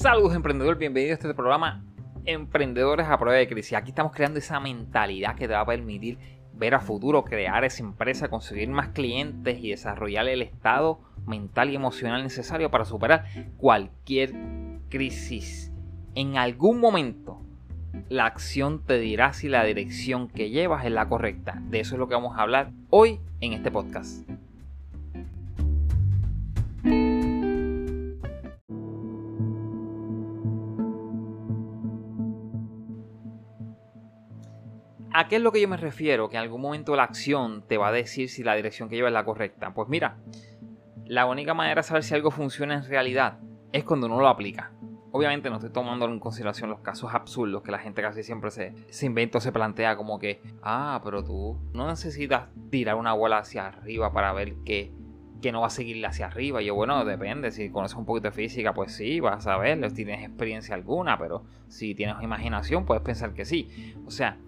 Saludos emprendedor, bienvenido a este programa Emprendedores a prueba de crisis. Aquí estamos creando esa mentalidad que te va a permitir ver a futuro, crear esa empresa, conseguir más clientes y desarrollar el estado mental y emocional necesario para superar cualquier crisis. En algún momento la acción te dirá si la dirección que llevas es la correcta. De eso es lo que vamos a hablar hoy en este podcast. ¿A qué es lo que yo me refiero? Que en algún momento la acción te va a decir si la dirección que lleva es la correcta. Pues mira, la única manera de saber si algo funciona en realidad es cuando uno lo aplica. Obviamente no estoy tomando en consideración los casos absurdos que la gente casi siempre se, se inventa o se plantea como que, ah, pero tú no necesitas tirar una bola hacia arriba para ver que, que no va a seguir hacia arriba. yo, bueno, depende. Si conoces un poquito de física, pues sí, vas a ver, tienes experiencia alguna, pero si tienes imaginación, puedes pensar que sí. O sea,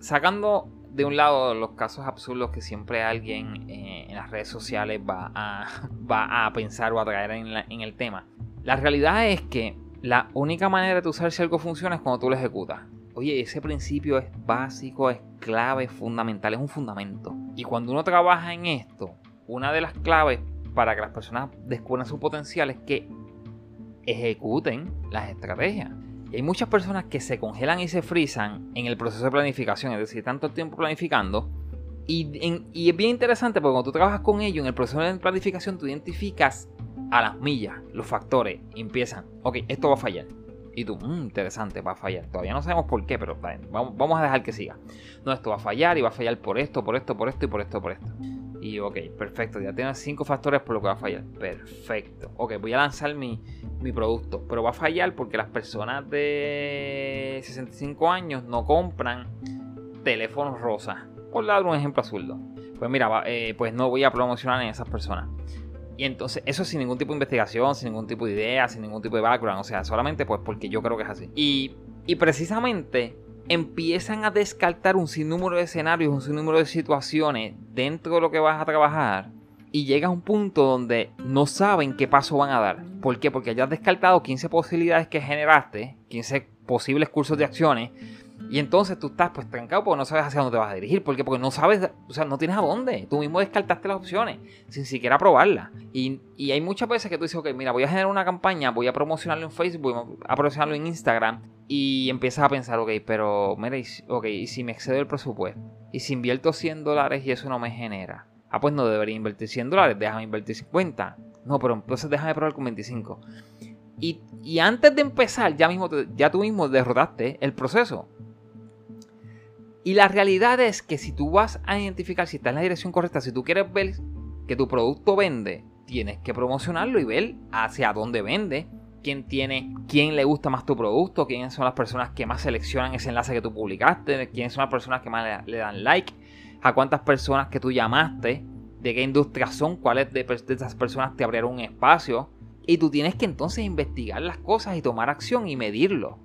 sacando de un lado los casos absurdos que siempre alguien eh, en las redes sociales va a, pensar o a traer en, el tema, la realidad es que la única manera de usar si algo funciona es cuando tú lo ejecutas. Oye, ese principio es básico, es clave, es fundamental, es un fundamento. Y cuando uno trabaja en esto, una de las claves para que las personas descubran su potencial es que ejecuten las estrategias. Y hay muchas personas que se congelan y se frisan en el proceso de planificación, es decir, tanto tiempo planificando. Y, es bien interesante porque cuando tú trabajas con ellos en el proceso de planificación, tú identificas a las millas los factores. empiezan, ok, esto va a fallar. Y tú, mmm, interesante, va a fallar. Todavía no sabemos por qué, pero vamos, vamos a dejar que siga. No, esto va a fallar y va a fallar por esto, por esto, por esto y por esto, por esto. Y ok, perfecto, ya tienes cinco factores por lo que va a fallar. Perfecto. Ok, voy a lanzar mi, producto, pero va a fallar porque las personas de 65 años no compran teléfonos rosas. Por dar un ejemplo azul. Pues mira, eh, pues no voy a promocionar en esas personas. Y entonces, eso sin ningún tipo de investigación, sin ningún tipo de idea, sin ningún tipo de background. O sea, solamente pues porque yo creo que es así. Y, y precisamente empiezan a descartar un sinnúmero de escenarios, un sinnúmero de situaciones dentro de lo que vas a trabajar y llega a un punto donde no saben qué paso van a dar. ¿Por qué? Porque ya has descartado 15 posibilidades que generaste, 15 posibles cursos de acciones y entonces tú estás pues trancado porque no sabes hacia dónde te vas a dirigir. ¿Por qué? Porque no sabes, o sea, no tienes a dónde. Tú mismo descartaste las opciones sin siquiera probarlas. Y, y hay muchas veces que tú dices, ok, mira, voy a generar una campaña, voy a promocionarlo en Facebook, voy a promocionarlo en Instagram. Y empiezas a pensar, ok, pero mira, ok, ¿y si me excedo el presupuesto? ¿Y si invierto 100 dólares y eso no me genera? Ah, pues no debería invertir 100 dólares, déjame invertir 50. No, pero entonces déjame probar con 25. Y, y antes de empezar, ya, mismo, ya tú mismo derrotaste el proceso. Y la realidad es que si tú vas a identificar si está en la dirección correcta, si tú quieres ver que tu producto vende, tienes que promocionarlo y ver hacia dónde vende, quién tiene, quién le gusta más tu producto, quiénes son las personas que más seleccionan ese enlace que tú publicaste, quiénes son las personas que más le, dan like, a cuántas personas que tú llamaste, de qué industria son, cuáles de, de esas personas te abrieron un espacio. Y tú tienes que entonces investigar las cosas y tomar acción y medirlo.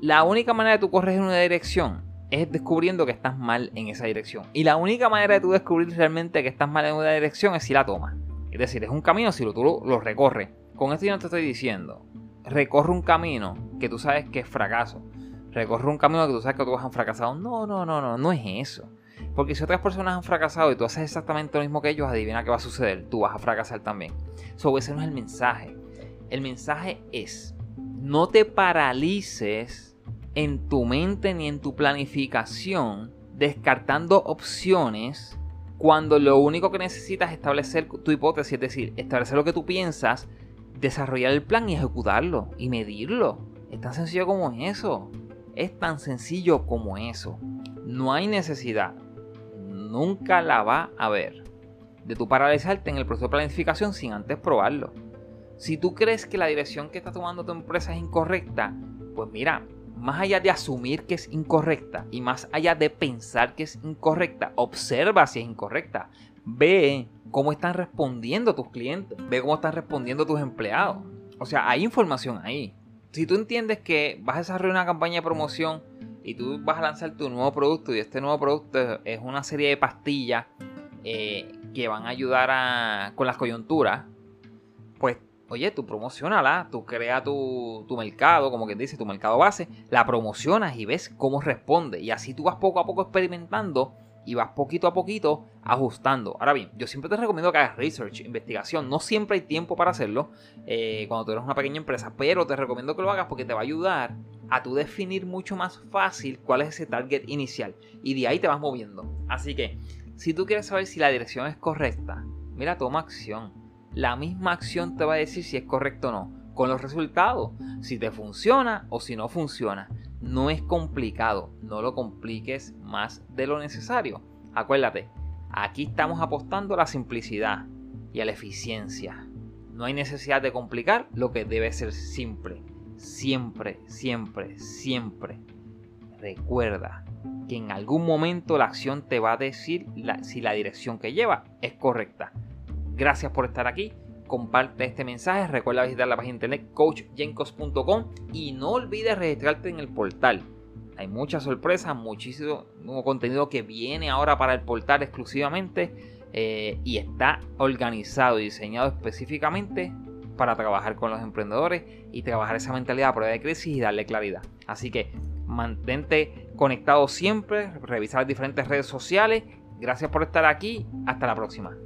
La única manera de tú corregir una dirección es descubriendo que estás mal en esa dirección. Y la única manera de tú descubrir realmente que estás mal en una dirección es si la tomas. Es decir, es un camino si tú lo, recorres. Con esto yo no te estoy diciendo, recorre un camino que tú sabes que es fracaso. Recorre un camino que tú sabes que tú vas a fracasado. No, no, no, no, no es eso. Porque si otras personas han fracasado y tú haces exactamente lo mismo que ellos, adivina qué va a suceder. Tú vas a fracasar también. So, ese no es el mensaje. El mensaje es, no te paralices en tu mente ni en tu planificación descartando opciones cuando lo único que necesitas es establecer tu hipótesis, es decir, establecer lo que tú piensas, desarrollar el plan y ejecutarlo y medirlo. Es tan sencillo como eso. Es tan sencillo como eso. No hay necesidad, nunca la va a haber, de tu paralizarte en el proceso de planificación sin antes probarlo. Si tú crees que la dirección que está tomando tu empresa es incorrecta, pues mira, más allá de asumir que es incorrecta y más allá de pensar que es incorrecta, observa si es incorrecta. Ve cómo están respondiendo tus clientes, ve cómo están respondiendo tus empleados. O sea, hay información ahí. Si tú entiendes que vas a desarrollar una campaña de promoción y tú vas a lanzar tu nuevo producto y este nuevo producto es una serie de pastillas eh, que van a ayudar a, con las coyunturas, pues oye, tú promocionala, tú crea tu, tu mercado, como quien dice, tu mercado base, la promocionas y ves cómo responde. Y así tú vas poco a poco experimentando y vas poquito a poquito ajustando. Ahora bien, yo siempre te recomiendo que hagas research, investigación. No siempre hay tiempo para hacerlo eh, cuando tú eres una pequeña empresa, pero te recomiendo que lo hagas porque te va a ayudar a tú definir mucho más fácil cuál es ese target inicial. Y de ahí te vas moviendo. Así que, si tú quieres saber si la dirección es correcta, mira, toma acción. La misma acción te va a decir si es correcto o no, con los resultados, si te funciona o si no funciona. No es complicado, no lo compliques más de lo necesario. Acuérdate, aquí estamos apostando a la simplicidad y a la eficiencia. No hay necesidad de complicar lo que debe ser simple. Siempre, siempre, siempre. Recuerda que en algún momento la acción te va a decir si la dirección que lleva es correcta. Gracias por estar aquí comparte este mensaje. Recuerda visitar la página internet coachjencos.com y no olvides registrarte en el portal. Hay muchas sorpresas, muchísimo nuevo contenido que viene ahora para el portal exclusivamente eh, y está organizado y diseñado específicamente para trabajar con los emprendedores y trabajar esa mentalidad a prueba de crisis y darle claridad. Así que mantente conectado siempre, revisar las diferentes redes sociales. Gracias por estar aquí. Hasta la próxima.